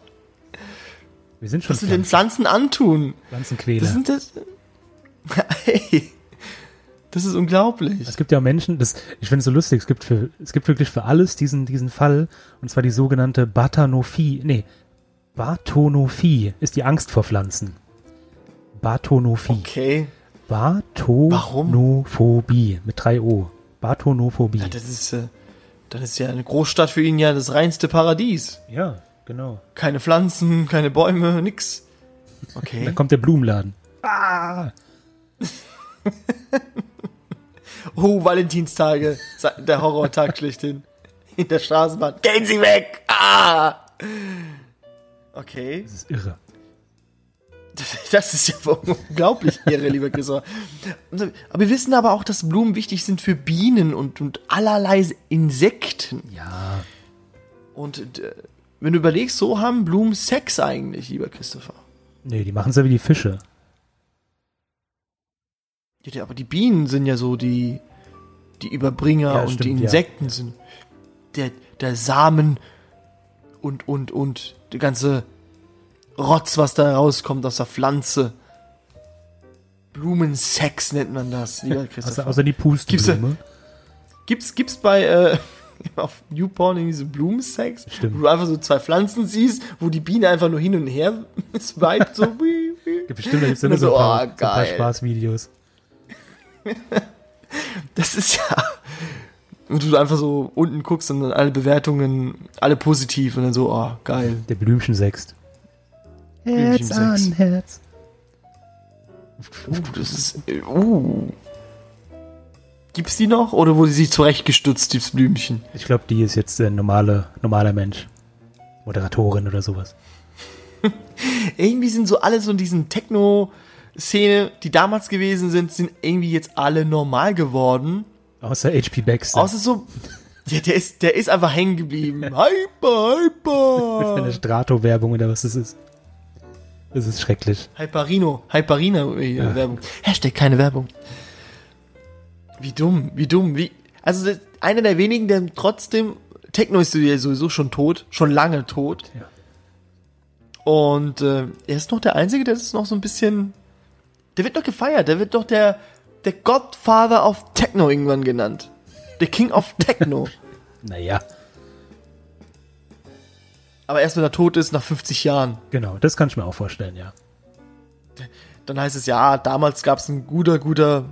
Wir sind schon was du den Pflanzen, antun? Pflanzenquäler. Das sind das. Hey, das ist unglaublich. Es gibt ja auch Menschen, das, ich finde es so lustig, es gibt für, es gibt wirklich für alles diesen, diesen Fall, und zwar die sogenannte Bathanophie, nee, Bathanophie ist die Angst vor Pflanzen. Bathanophie. Okay. Bathanophobie mit drei O. Bathonophobie. Ja, das ist, äh, dann ist ja eine Großstadt für ihn ja das reinste Paradies. Ja, genau. Keine Pflanzen, keine Bäume, nix. Dann Okay. kommt der Blumenladen. Ah! Oh, Valentinstage. Der Horrortag schlechthin. In der Straßenbahn. Gehen Sie weg! Ah! Okay. Das ist irre. Das ist ja unglaublich irre, lieber Christopher. Aber wir wissen aber auch, dass Blumen wichtig sind für Bienen und, und allerlei Insekten. Ja. Und äh, wenn du überlegst, so haben Blumen Sex eigentlich, lieber Christopher. Nee, die machen es ja wie die Fische. Ja, aber die Bienen sind ja so die, die Überbringer Ja, und stimmt, die ja. Insekten sind der, der Samen und, und, und der ganze Rotz, was da rauskommt aus der Pflanze. Blumensex nennt man das, lieber Außer, Christopher. außer die Pusteblume. Gibt's, gibt's bei äh, auf YouPorn irgendwie so Blumensex, Stimmt. wo du einfach so zwei Pflanzen siehst, wo die Biene einfach nur hin und her swiped, so wie, wie. Bestimmt, da gibt's immer so, so, ein paar, oh, so ein paar. Spaßvideos. Das ist ja. Und du einfach so unten guckst und dann alle Bewertungen, alle positiv und dann so, oh, geil. Der Blümchen sext. Herz an. Herz. Uh, das ist. Uh. Gibt's die noch? Oder wurde sie zurechtgestutzt, dieses Blümchen? Ich glaube, die ist jetzt ein normale, normaler Mensch. Moderatorin oder sowas. Irgendwie sind so alle so in diesen Techno-Szene, die damals gewesen sind, sind irgendwie jetzt alle normal geworden. Außer HP Baxter. Außer so. Ja, der ist, der ist einfach hängen geblieben. Hyper, Eine hyper. Strato-Werbung oder was das ist. Das ist schrecklich. Hyperino, Hyperina äh, Ja. Werbung. Hashtag keine Werbung. Wie dumm, wie dumm, wie. Also einer der wenigen, der trotzdem. Techno ist ja sowieso schon tot, schon lange tot. Ja. Und äh, er ist noch der Einzige, der ist noch so ein bisschen. Der wird noch gefeiert, der wird doch der, der Godfather of Techno irgendwann genannt. Der King of Techno. Naja, Aber erst wenn er tot ist, nach 50 Jahren. genau. Das kann ich mir auch vorstellen, ja. Dann heißt es ja, damals gab es ein guter, guter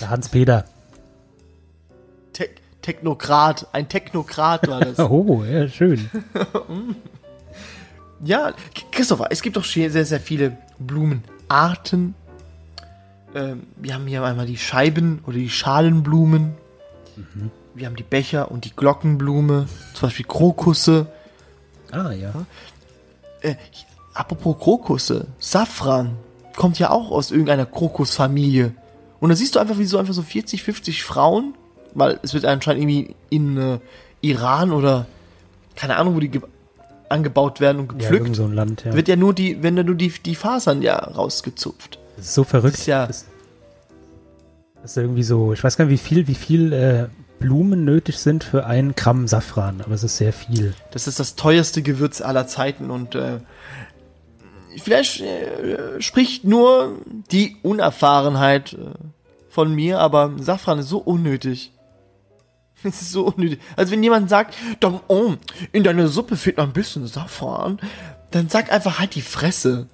Der Hans-Peter. Te Technokrat. Ein Technokrat war das. Oh, ja, schön. Ja, Christopher, es gibt doch sehr, sehr viele Blumenarten. Ähm, wir haben hier einmal die Scheiben- oder die Schalenblumen. Wir haben die Becher und die Glockenblume. Zum Beispiel Krokusse. Ah, ja. Äh, apropos Krokusse, Safran kommt ja auch aus irgendeiner Krokusfamilie. Und da siehst du einfach, wie so einfach so 40, 50 Frauen, weil es wird anscheinend irgendwie in äh, Iran oder keine Ahnung, wo die ge- angebaut werden und Ja, gepflückt. irgend so ein Land, ja. wird ja nur die, wenn da nur die, die Fasern ja rausgezupft. Das ist so verrückt. Das ist ja- das ist irgendwie so, ich weiß gar nicht, wie viel, wie viel äh, Blumen nötig sind für ein Gramm Safran, aber es ist sehr viel. Das ist das teuerste Gewürz aller Zeiten und äh, vielleicht äh, spricht nur die Unerfahrenheit äh, von mir, aber Safran ist so unnötig. Es ist so unnötig. Also wenn jemand sagt, oh, in deine Suppe fehlt noch ein bisschen Safran, dann sag einfach halt die Fresse.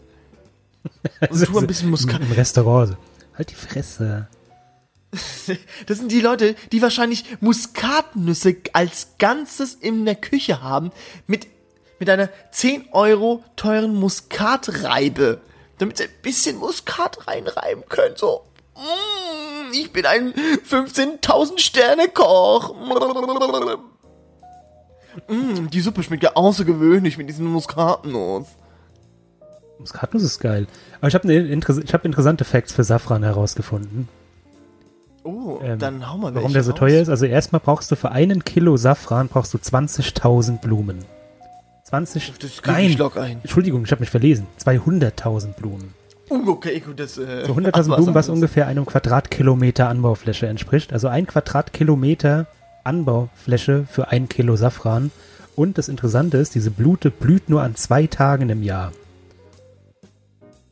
Und tu ein bisschen Muskat. Im, Restaurant. Halt die Fresse. Das sind die Leute, die wahrscheinlich Muskatnüsse als Ganzes in der Küche haben, mit, mit einer 10 Euro teuren Muskatreibe, damit sie ein bisschen Muskat reinreiben können, so. Mm, ich bin ein 15.000 Sterne Koch. Mm, die Suppe schmeckt ja außergewöhnlich mit diesen Muskatnuss. Muskatnuss ist geil. Aber ich habe ne, ich hab interessante Facts für Safran herausgefunden. Oh, Ähm, dann hau mal Warum der so raus. teuer ist? Also erstmal brauchst du für einen Kilo Safran brauchst du 20.000 Blumen. 20? Das Nein, ich ein. Entschuldigung, ich habe mich verlesen. 200.000 Blumen. Uh, okay, gut, das, äh, So 100.000 ach, Blumen, was ungefähr einem Quadratkilometer Anbaufläche entspricht. Also ein Quadratkilometer Anbaufläche für ein Kilo Safran. Und das Interessante ist, diese Blute blüht nur an zwei Tagen im Jahr.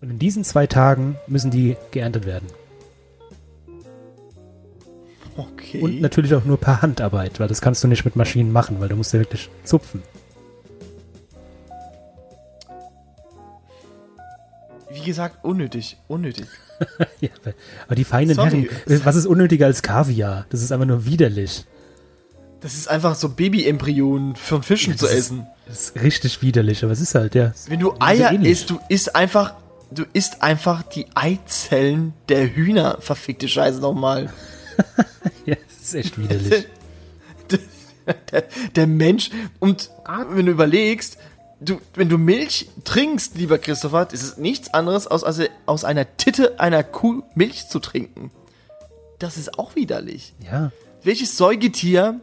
Und in diesen zwei Tagen müssen die geerntet werden. Okay. Und natürlich auch nur per Handarbeit, weil das kannst du nicht mit Maschinen machen, weil du musst ja wirklich zupfen. Wie gesagt, unnötig, unnötig. Ja, aber- die feinen Sorry. Herren, was ist unnötiger als Kaviar? Das ist einfach nur widerlich. Das ist einfach so Baby-Embryonen von Fischen zu das ist- essen. Das ist richtig widerlich, aber es ist halt, ja. Wenn du Eier ähnlich. isst, du isst einfach, du isst einfach die Eizellen der Hühner, verfickte Scheiße nochmal. Ja, das ist echt widerlich. der, der Mensch, und wenn du überlegst, du, wenn du Milch trinkst, lieber Christopher, ist es nichts anderes, als aus, aus einer Titte einer Kuh Milch zu trinken. Das ist auch widerlich. Ja. Welches Säugetier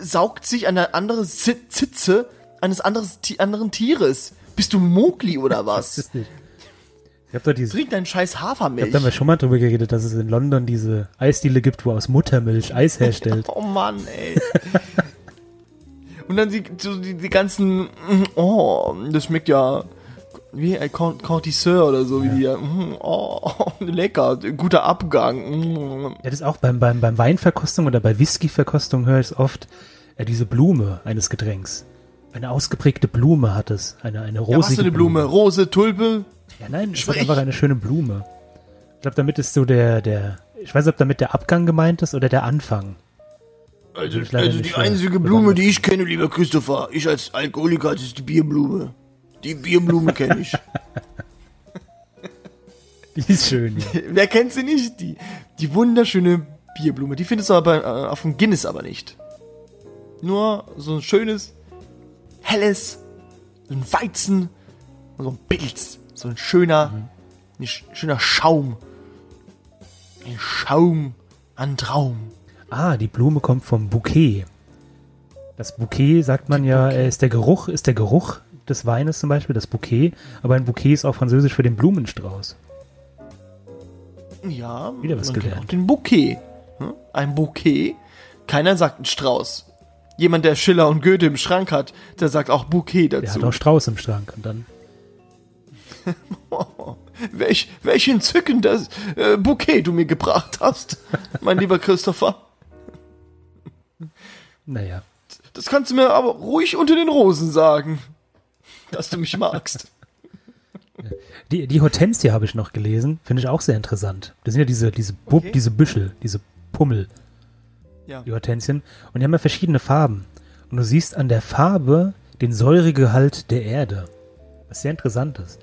saugt sich eine andere Zi- Zitze eines anderes, anderen Tieres? Bist du Mogli oder was? Ich hab doch diese, Trink deinen scheiß ich Hafermilch. hab da mal schon mal drüber geredet, dass es in London diese Eisdiele gibt, wo aus Muttermilch Eis herstellt. Oh Mann, ey. Und dann die, so die, die ganzen, mm, oh, das schmeckt ja wie ein Con- Contiseur oder so, wie die ja, mm, oh, lecker, guter Abgang. mm. Ja, das ist auch beim, beim, beim Weinverkostung oder bei Whiskyverkostung höre ich es oft, äh, diese Blume eines Getränks. Eine ausgeprägte Blume hat es. Eine, eine rosige Ja, was für eine Blume? Rose, Tulpe? Ja, nein, es ist einfach eine schöne Blume. Ich glaube, damit ist so der, der, ich weiß nicht, ob damit der Abgang gemeint ist oder der Anfang. Also, also die einzige Blume, die ich kenne, lieber Christopher, ich als Alkoholiker, das ist die Bierblume. Die Bierblume kenne ich. Die ist schön, ja. Wer kennt sie nicht? Die, die wunderschöne Bierblume. Die findest du aber äh, auf dem Guinness aber nicht. Nur so ein schönes, helles, so ein Weizen, und so ein Pilz. So ein schöner, ein sch schöner Schaum. Ein Schaum an Traum. Ah, die Blume kommt vom Bouquet. Das Bouquet, sagt man ja, äh, ist der Geruch, ist der Geruch des Weines zum Beispiel, das Bouquet. Aber ein Bouquet ist auch französisch für den Blumenstrauß. Ja, Wieder was gelernt. auch den Bouquet. Hm? Ein Bouquet. Keiner sagt ein Strauß. Jemand, der Schiller und Goethe im Schrank hat, der sagt auch Bouquet Der dazu. hat auch Strauß im Schrank. Und dann, Welch, welch entzückendes äh, Bouquet du mir gebracht hast, mein lieber Christopher. naja. Das kannst du mir aber ruhig unter den Rosen sagen, dass du mich magst. Die, die Hortensie habe ich noch gelesen, finde ich auch sehr interessant. Das sind ja diese, diese, Bub, Okay. diese Büschel, diese Pummel, Ja. die Hortensien. Und die haben ja verschiedene Farben. Und du siehst an der Farbe den Säuregehalt der Erde. Was sehr interessant ist.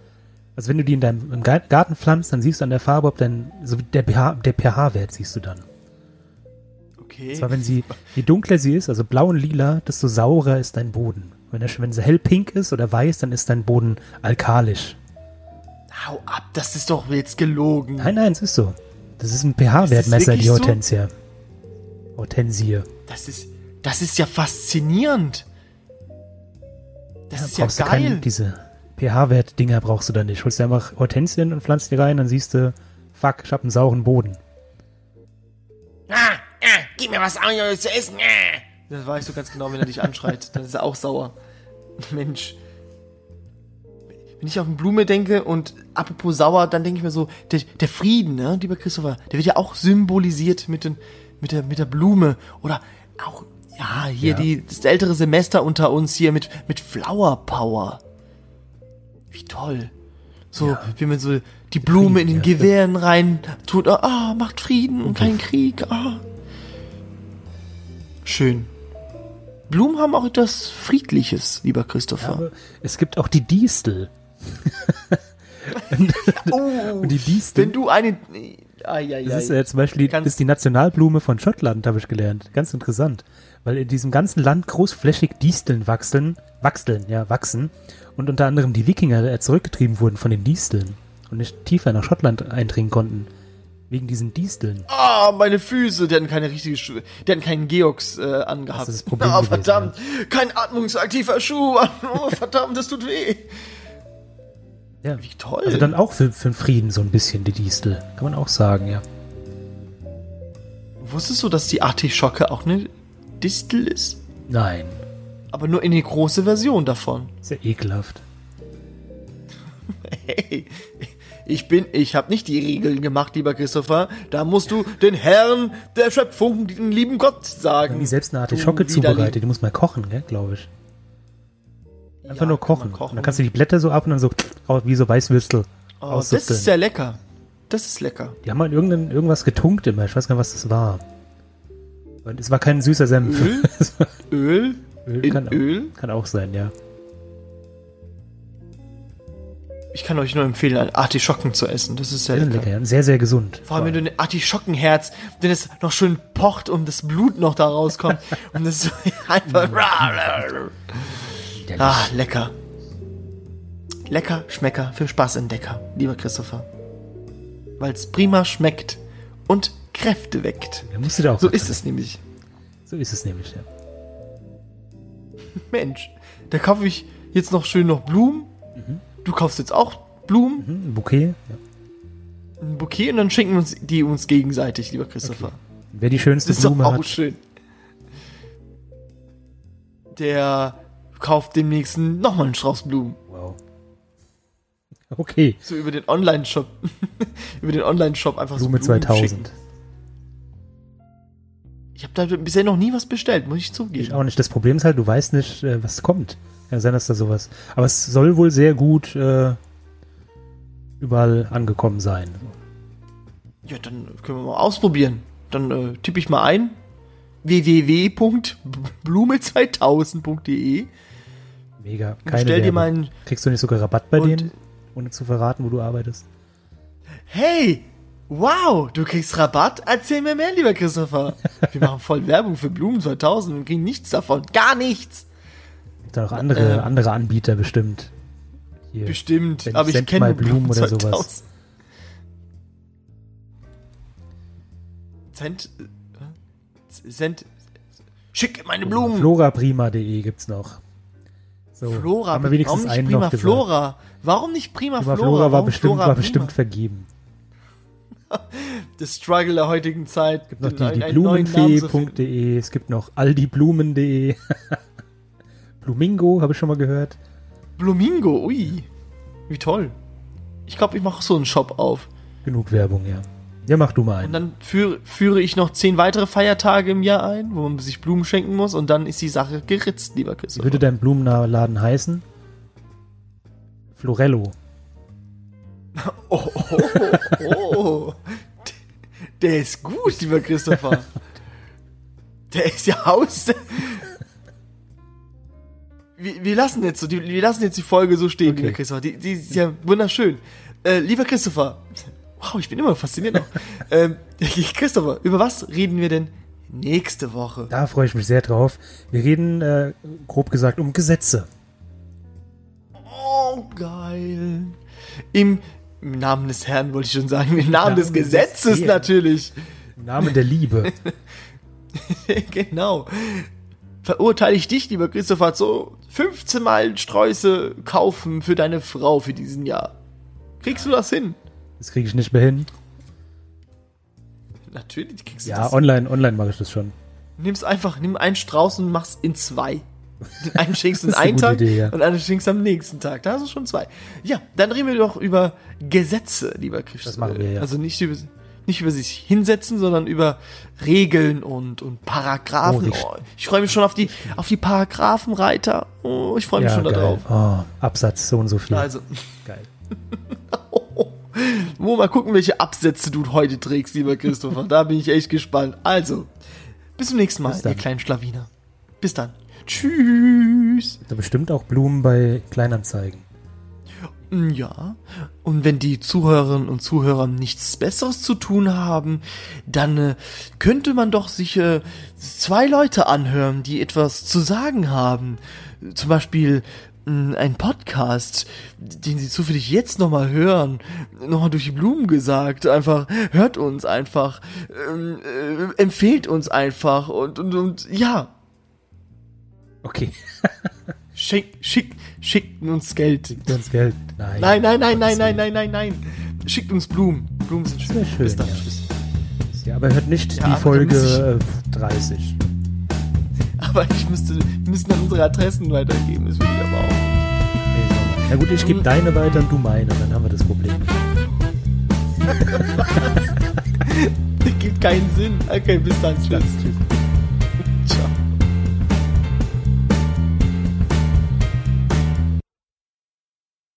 Also wenn du die in deinem Garten pflanzt, dann siehst du an der Farbe, ob dein, so der pH, der pH-Wert siehst du dann. Okay. Zwar wenn sie, je dunkler sie ist, also blau und lila, desto saurer ist dein Boden. Wenn, er, wenn sie hell pink ist oder weiß, dann ist dein Boden alkalisch. Hau ab, das ist doch jetzt gelogen. Nein, nein, es ist so. Das ist ein Ist pH-Wertmesser, die so? Hortensia. Hortensie. Das ist, das ist ja faszinierend. Das ist ja brauchst du geil. keine- diese pH-Wert-Dinger brauchst du da nicht. Holst dir einfach Hortensien und pflanzt die rein, dann siehst du, fuck, ich hab einen sauren Boden. Ah, ah, gib mir was anderes zu essen. Ah. Das weißt du ganz genau, wenn er dich anschreit. Dann ist er auch sauer. Mensch. Wenn ich auf eine Blume denke und apropos sauer, dann denke ich mir so, der, der Frieden, ne, lieber Christopher, der wird ja auch symbolisiert mit, den, mit, der, mit der Blume. Oder auch, ja, hier Ja. Die, das ältere Semester unter uns hier mit, mit Flower Power. Wie toll. So, wie man so die Blume in den Frieden, ja. Gewehren rein tut. Ah, macht Frieden und keinen Krieg. Ah. Schön. Blumen haben auch etwas Friedliches, lieber Christopher. Aber es gibt auch die Distel. oh, die Distel, wenn du eine. Ah, ja, ja. das ist äh, zum Beispiel die, ist die Nationalblume von Schottland, habe ich gelernt. Ganz interessant. Weil in diesem ganzen Land großflächig Disteln wachsen, wachseln, ja, wachsen. Und unter anderem die Wikinger zurückgetrieben wurden von den Disteln. Und nicht tiefer nach Schottland eindringen konnten. Wegen diesen Disteln. Ah, meine Füße, die hatten keine richtige Schuhe. Die hatten keinen Georgs äh, angehabt. Das ist das Problem Ah, gewesen, verdammt. Kein atmungsaktiver Schuh. Oh, verdammt, das tut weh. Ja. Wie toll. Also dann auch für, für den Frieden so ein bisschen, die Distel. Kann man auch sagen, ja. Wusstest du, dass die Artischocke auch eine Distel ist? Nein. Aber nur in die große Version davon. Sehr ekelhaft. Hey, ich bin, ich habe nicht die Regeln gemacht, lieber Christopher. Da musst du den Herrn der Schöpfung, den lieben Gott sagen. Wie selbst eine Artischocke zubereitet, die muss man kochen, gell, glaube ich. Einfach Ja, nur kochen. kochen. Dann kannst du die Blätter so ab und dann so oh, wie so Weißwürstel Oh, das ist sehr lecker. Das ist lecker. Die haben mal irgendein, irgendwas getunkt immer. Ich weiß gar nicht, was das war. Und es war kein süßer Senf. Öl? Es Öl? Öl, kann, Öl? Auch, kann auch sein, ja. Ich kann euch nur empfehlen, Artischocken zu essen. Das ist sehr Sehr lecker. lecker, ja. Sehr, sehr gesund. Vor allem, wenn du ein Artischockenherz, wenn es noch schön pocht und das Blut noch da rauskommt. und das so einfach. Widerlich. Ah, lecker. Lecker, Schmecker für Spaßentdecker, lieber Christopher. Weil's prima schmeckt und Kräfte weckt. Da musst du da auch So ist es nämlich. So ist es nämlich, ja. Mensch, da kaufe ich jetzt noch schön noch Blumen. Du kaufst jetzt auch Blumen, Hm, ein Bouquet. Ja. ein Bouquet und dann schenken wir uns die uns gegenseitig, lieber Christopher. Wer die schönste ist doch Blume auch hat, schön. Der kauft demnächst nochmal einen Strauß Blumen. wow. Okay, So über den Online-Shop. über den Online-Shop einfach Blume so Blumen 2000. schicken. Ich habe da bisher noch nie was bestellt, muss ich Ich zugeben. auch nicht. Das Problem ist halt, du weißt nicht, äh, was kommt. Kann sein, dass da sowas. Aber es soll wohl sehr gut äh, überall angekommen sein. Ja, dann können wir mal ausprobieren. Dann äh, tippe ich mal ein www.blume2000.de Mega. Keine Bestell dir Werbung. mal einen. Kriegst du nicht sogar Rabatt bei denen? Ohne zu verraten, wo du arbeitest. Hey! Wow, du kriegst Rabatt? Erzähl mir mehr, lieber Christopher. Wir machen voll Werbung für Blumen 2000 und kriegen nichts davon. Gar nichts. Gibt da noch andere, Ähm. andere Anbieter bestimmt. Hier. Bestimmt. Aber ich kenne Blumen Blumen oder 2000. sowas. Send. äh, Send. Schick meine Blumen. Floraprima.de gibt's noch. So, Flora, haben wir wenigstens warum nicht einen Prima gesagt. Flora? Warum nicht Prima, Prima Flora? Flora war Warum bestimmt, Flora war bestimmt vergeben. Das Struggle der heutigen Zeit. Gibt noch die, die. Blumenfee.de, es gibt noch aldiblumen.de. Blumingo, habe ich schon mal gehört. Blumingo, ui. Wie toll. Ich glaube, ich mache so einen Shop auf. Genug Werbung, ja. Ja, mach du mal Und einen. dann führe, führe ich noch zehn weitere Feiertage im Jahr ein, wo man sich Blumen schenken muss und dann ist die Sache geritzt, lieber Wie Christopher. würde dein Blumenladen heißen? Florello. Oh, oh, oh, oh. Der ist gut, lieber Christopher. Der ist ja aus. Wir, wir lassen jetzt so, die, wir lassen jetzt die Folge so stehen, Okay. lieber Christopher. Die, die ist ja wunderschön. Äh, lieber Christopher. Wow, ich bin immer fasziniert noch. ähm, Christopher, über was reden wir denn nächste Woche? Da freue ich mich sehr drauf. Wir reden, äh, grob gesagt, um Gesetze. Oh, geil. Im, Im Namen des Herrn wollte ich schon sagen. Im Namen Namen des des Gesetzes Herrn. natürlich. Im Namen der Liebe. genau. Verurteile ich dich, lieber Christopher, so 15 Mal Sträuße kaufen für deine Frau für diesen Jahr. Kriegst du das hin? Das kriege ich nicht mehr hin. Natürlich kriegst du Ja, das. online, online mache ich das schon. Nimm's einfach, nimm einen Strauß und mach's in zwei. Den einen schenkst du einen Tag Idee, ja. und einen schenkst du am nächsten Tag. Da hast du schon zwei. Ja, dann reden wir doch über Gesetze, lieber Christopher. Das machen wir, ja. Also nicht über, nicht über sich hinsetzen, sondern über Regeln und, und Paragraphen. Oh. Oh, ich freue mich schon auf die, auf die Paragraphenreiter. Oh, ich freue mich Ja, schon geil. darauf. Oh, Absatz, so und so viel. Also, Geil. wo mal gucken, welche Absätze du heute trägst, lieber Christopher. da bin ich echt gespannt. Also, bis zum nächsten Mal, Bis ihr kleinen Schlawiner. Bis dann. Tschüss. Da bestimmt auch Blumen bei Kleinanzeigen. Mm, Ja, und wenn die Zuhörerinnen und Zuhörer nichts Besseres zu tun haben, dann äh, könnte man doch sich äh, zwei Leute anhören, die etwas zu sagen haben. Zum Beispiel mh, ein Podcast, den sie zufällig jetzt nochmal hören, nochmal durch die Blumen gesagt, einfach hört uns einfach, ähm, äh, empfehlt uns einfach und, und, und ja, Okay. schick, schick, schickt uns Geld. Gibt uns Geld. Nein. Nein, nein, nein, nein, nein, nein, nein, nein. Schickt uns Blumen. Blumen sind schön. schön, Bis dann. ja. Tschüss. Ja, aber hört nicht Ja, die Folge äh, 30. Aber ich müsste, wir müssen dann unsere Adressen weitergeben. Das will ich aber auch. Na gut, ich gebe deine weiter und du meine, dann haben wir das Problem. Das gibt keinen Sinn. Okay, bis dann. Tschüss. Tschüss. Ciao.